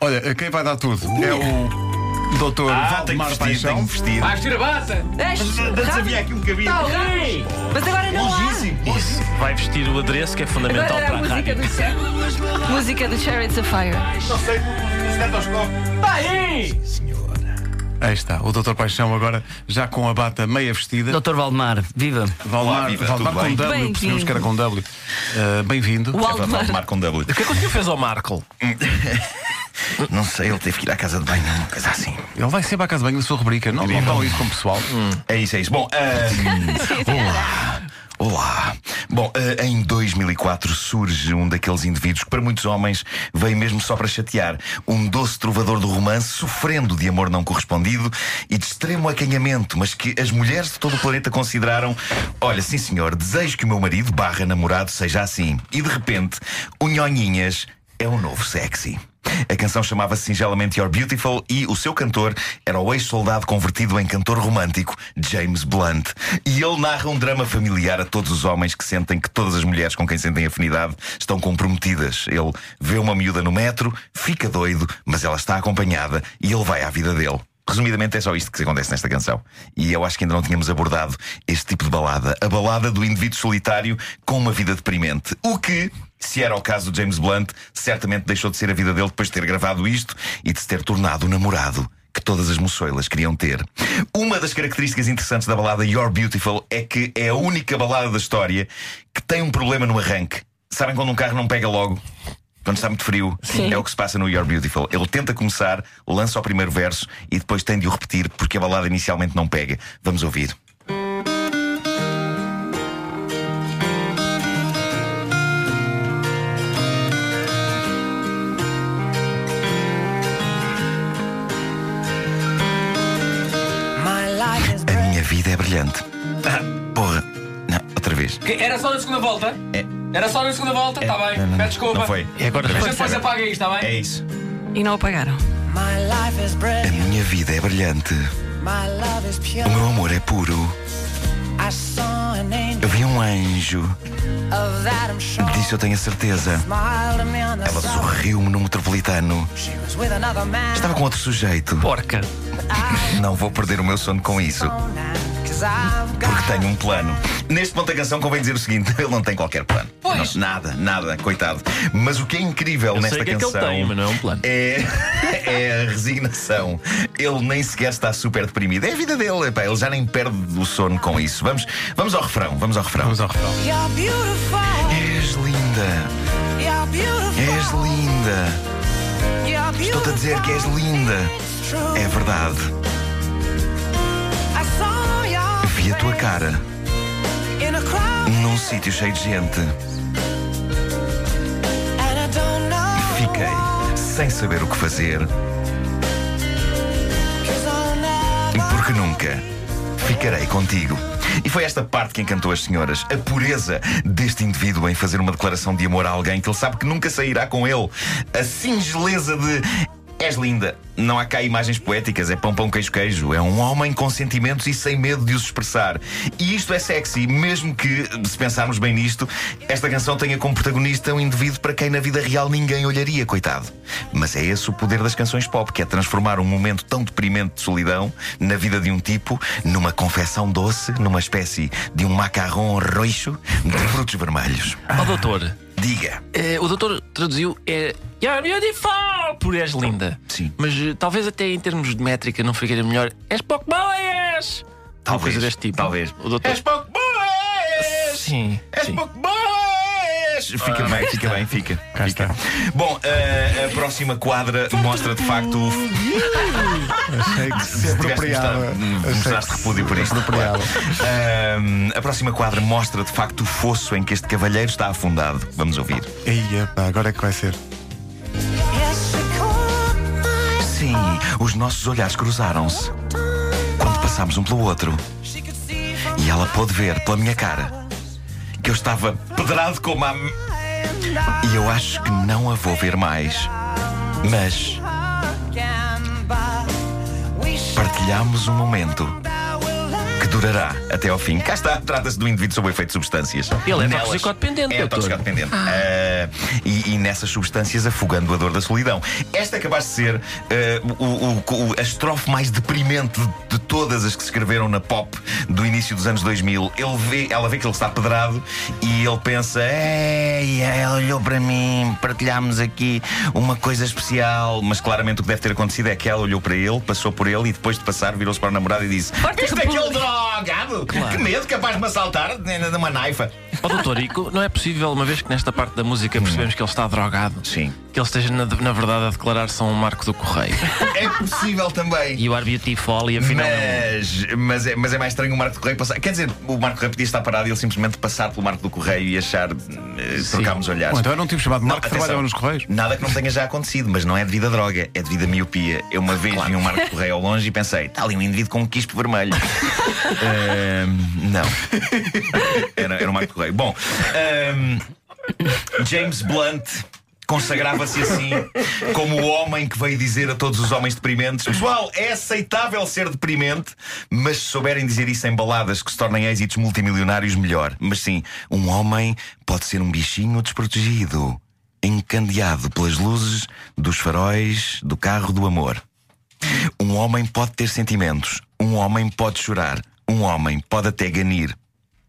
Olha, quem vai dar tudo é o Doutor Ah, Valdemar Paixão. vestir. Vais vestir a bata! Antes havia aqui um cabide. Ei! Mas agora não há. Longíssimo. Isso. Vai vestir o adereço que é fundamental Agora era para a a música rádio. do Cher- Música do Chariots of Fire. Não sei, o estetoscópio. Tá aí! Aí está, o Doutor Paixão agora já com a bata meia vestida. Doutor Valdemar, viva! Valdemar, viva, Valdemar tudo com bem? W, Bem-vindo. percebemos que era com W. Uh, Bem-vindo. O É Aldemar. Valdemar com W. O que é que o senhor fez ao Marco? Não sei, ele teve que ir à casa de banho, uma coisa assim. Ele vai sempre à casa de banho da sua rubrica. Não, não isso com o pessoal. É isso, é isso. Bom, ahm, olá. Olá. Bom, ah, em 2004 surge um daqueles indivíduos que para muitos homens veio mesmo só para chatear. Um doce trovador do romance, sofrendo de amor não correspondido e de extremo acanhamento, mas que as mulheres de todo o planeta consideraram: olha, sim senhor, desejo que o meu marido barra namorado seja assim. E de repente, o Nhonhinhas é o novo sexy. A canção chamava-se singelamente You're Beautiful e o seu cantor era o ex-soldado convertido em cantor romântico, James Blunt. E ele narra um drama familiar a todos os homens que sentem que todas as mulheres com quem sentem afinidade estão comprometidas. Ele vê uma miúda no metro, fica doido, mas ela está acompanhada e ele vai à vida dele. Resumidamente é só isto que acontece nesta canção. E eu acho que ainda não tínhamos abordado este tipo de balada. A balada do indivíduo solitário com uma vida deprimente. O que, se era o caso do James Blunt, certamente deixou de ser a vida dele depois de ter gravado isto e de se ter tornado o namorado que todas as moçoilas queriam ter. Uma das características interessantes da balada You're Beautiful é que é a única balada da história que tem um problema no arranque. Sabem quando um carro não pega logo? Quando está muito frio, Sim. é o que se passa no You're Beautiful. Ele tenta começar, lança o primeiro verso e depois tem de o repetir porque a balada inicialmente não pega. Vamos ouvir. A minha vida é brilhante. Ah, porra. Não, outra vez. Que Era só na segunda volta? É. Era só na segunda volta? Tá bem. Não, não, Peço desculpa. Não foi. É agora gente depois apaga isto, tá É bem? isso. E não apagaram. A minha vida é brilhante. O meu amor é puro. Eu vi um anjo. Disso eu tenho a certeza. Ela sorriu-me no metropolitano. Estava com outro sujeito. Porca. Não vou perder o meu sono com isso. Porque tenho um plano. Neste ponto da canção convém dizer o seguinte: ele não tem qualquer plano. Pois. Não, nada, nada, coitado. Mas o que é incrível Eu nesta que é que canção ele tem, mas não é um plano. é, é a resignação. Ele nem sequer está super deprimido. É a vida dele. epá, ele já nem perde o sono com isso. Vamos, vamos ao refrão. Vamos ao refrão. Vamos ao refrão. És linda. És linda. Estou-te a dizer que és linda. É verdade. A tua cara num sítio cheio de gente. Fiquei sem saber o que fazer. Porque nunca ficarei contigo. E foi esta parte que encantou as senhoras. A pureza deste indivíduo em fazer uma declaração de amor a alguém que ele sabe que nunca sairá com ele. A singeleza de. És linda. Não há cá imagens poéticas, é pão, pão, queijo, queijo. É um homem com sentimentos e sem medo de os expressar. E isto é sexy, mesmo que, se pensarmos bem nisto, esta canção tenha como protagonista um indivíduo para quem na vida real ninguém olharia, coitado. Mas é esse o poder das canções pop, que é transformar um momento tão deprimente de solidão na vida de um tipo numa confecção doce, numa espécie de um macarrão roxo de frutos vermelhos. Ó doutor, Diga. eh, o doutor traduziu é You're beautiful por és linda. Sim. Mas eh, talvez até em termos de métrica não ficaria melhor. És pouco boa, és! Uma Talvez, coisa deste tipo. talvez. O doutor. És pouco boas! Sim. És sim. pouco boas! Fica bem, fica bem, fica. Cá fica. está. Bom, a, a próxima quadra mostra de facto o. Achei que se apropriava. hum, Mostraste que repúdio por isto. apropriava. A próxima quadra mostra de facto o fosso em que este cavalheiro está afundado. Vamos ouvir. Ei, epá, agora é que vai ser. Sim, os nossos olhares cruzaram-se quando passámos um pelo outro. E ela pôde ver pela minha cara que eu estava pedrado como a. E eu acho que não a vou ver mais. Mas partilhámos um momento durará até ao fim. Cá está, trata-se um indivíduo sob o efeito de substâncias. Ele é toxicodependente, É toxicodependente. Ah, e, e nessas substâncias afogando a dor da solidão. Esta é capaz de ser ah, o- o- o- a estrofe mais deprimente de, todas as que se escreveram na pop do início dos anos 2000. Ele vê, ela vê que ele está pedrado e ele pensa: Ei, ela olhou para mim, partilhámos aqui uma coisa especial. Mas claramente o que deve ter acontecido é que ela olhou para ele, passou por ele e depois de passar virou-se para o namorado e disse: Este é repulso." Aquele drogado! Que medo, capaz de me assaltar de uma naifa. Ó doutor Ico, não é possível, uma vez que nesta parte da música percebemos que ele está drogado, Sim. que ele esteja na, na verdade a declarar-se um marco do correio. É possível também. You are beautiful e afinal. Mas, mas, é, mas é mais estranho o Marco do Correio passar. Quer dizer, o Marco do Correio podia estar parado e ele simplesmente passar pelo Marco do Correio e achar. eh, trocarmos olhares. Bom, então era um tipo chamado Marco que atenção, trabalhava nos Correios. Nada que não tenha já acontecido, mas não é devido a droga, é devido a miopia. Eu uma vez vi um Marco do Correio ao longe e pensei, está ali um indivíduo com um quispo vermelho. Ahm, não. Era, era um Marco do Correio. Bom, ahm, James Blunt. Consagrava-se assim como o homem que veio dizer a todos os homens deprimentes: Pessoal, é aceitável ser deprimente, mas se souberem dizer isso em baladas que se tornem êxitos multimilionários, melhor. Mas sim, um homem pode ser um bichinho desprotegido, encandeado pelas luzes dos faróis do carro do amor. Um homem pode ter sentimentos, um homem pode chorar, um homem pode até ganir.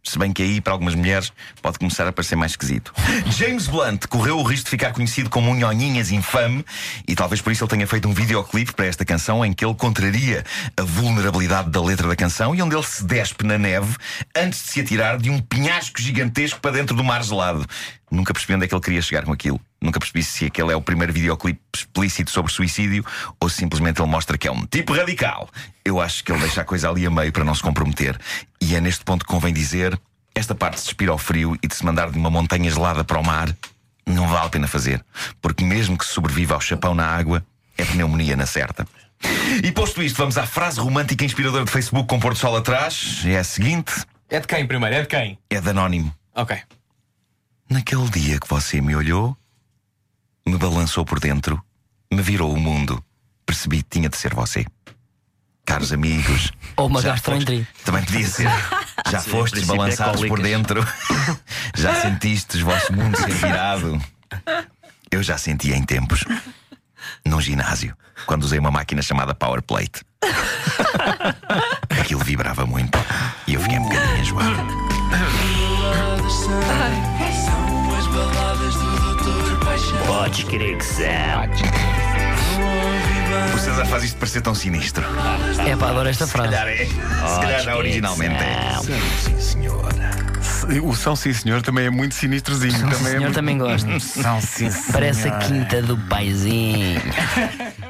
Se bem que aí, para algumas mulheres, pode começar a parecer mais esquisito. James Blunt correu o risco de ficar conhecido como um nhonhinhas infame e talvez por isso ele tenha feito um videoclipe para esta canção em que ele contraria a vulnerabilidade da letra da canção e onde ele se despe na neve antes de se atirar de um penhasco gigantesco para dentro do mar gelado. Nunca percebi onde é que ele queria chegar com aquilo. Nunca percebi se aquele é o primeiro videoclipe explícito sobre suicídio ou se simplesmente ele mostra que é um tipo radical. Eu acho que ele deixa a coisa ali a meio para não se comprometer. E é neste ponto que convém dizer: esta parte de se despir ao frio e de se mandar de uma montanha gelada para o mar não vale a pena fazer. Porque mesmo que se sobreviva ao chapão na água, é pneumonia na certa. E posto isto, vamos à frase romântica e inspiradora de Facebook com Porto Sol atrás. É a seguinte: É de quem primeiro? É de quem? é de anónimo. Ok. Naquele dia que você me olhou, me balançou por dentro, me virou o mundo, percebi que tinha de ser você. Caros amigos. Ou uma gastroenterite. Também podia ser. Já Sim, fostes é balançados por cólicas. dentro. já sentiste o vosso mundo ser virado. Eu já senti em tempos. Num ginásio, quando usei uma máquina chamada Power Plate. Aquilo vibrava muito e eu fiquei um bocadinho enjoado. Podes crer que são. O César faz isto parecer tão sinistro. É pá, adoro esta Se frase. calhar é. Se calhar já originalmente é. Sim, senhor. O São Sim Senhor também é muito sinistrozinho. também é senhor muito- também gosta. São Sim Senhor. Parece a quinta do paizinho.